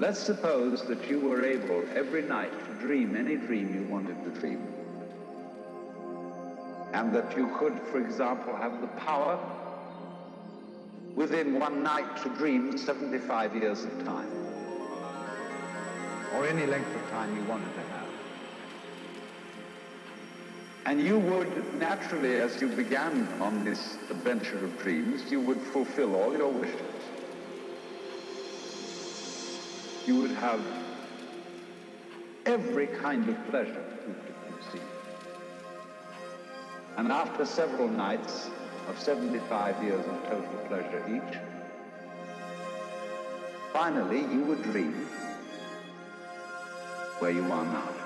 Let's suppose that you were able every night to dream any dream you wanted to dream. And that you could, for example, have the power within one night to dream 75 years of time. Or any length of time you wanted to have. And you would naturally, as you began on this adventure of dreams, you would fulfill all your wishes. You would have every kind of pleasure you could conceive. And after several nights of 75 years of total pleasure each, finally you would dream where you are now.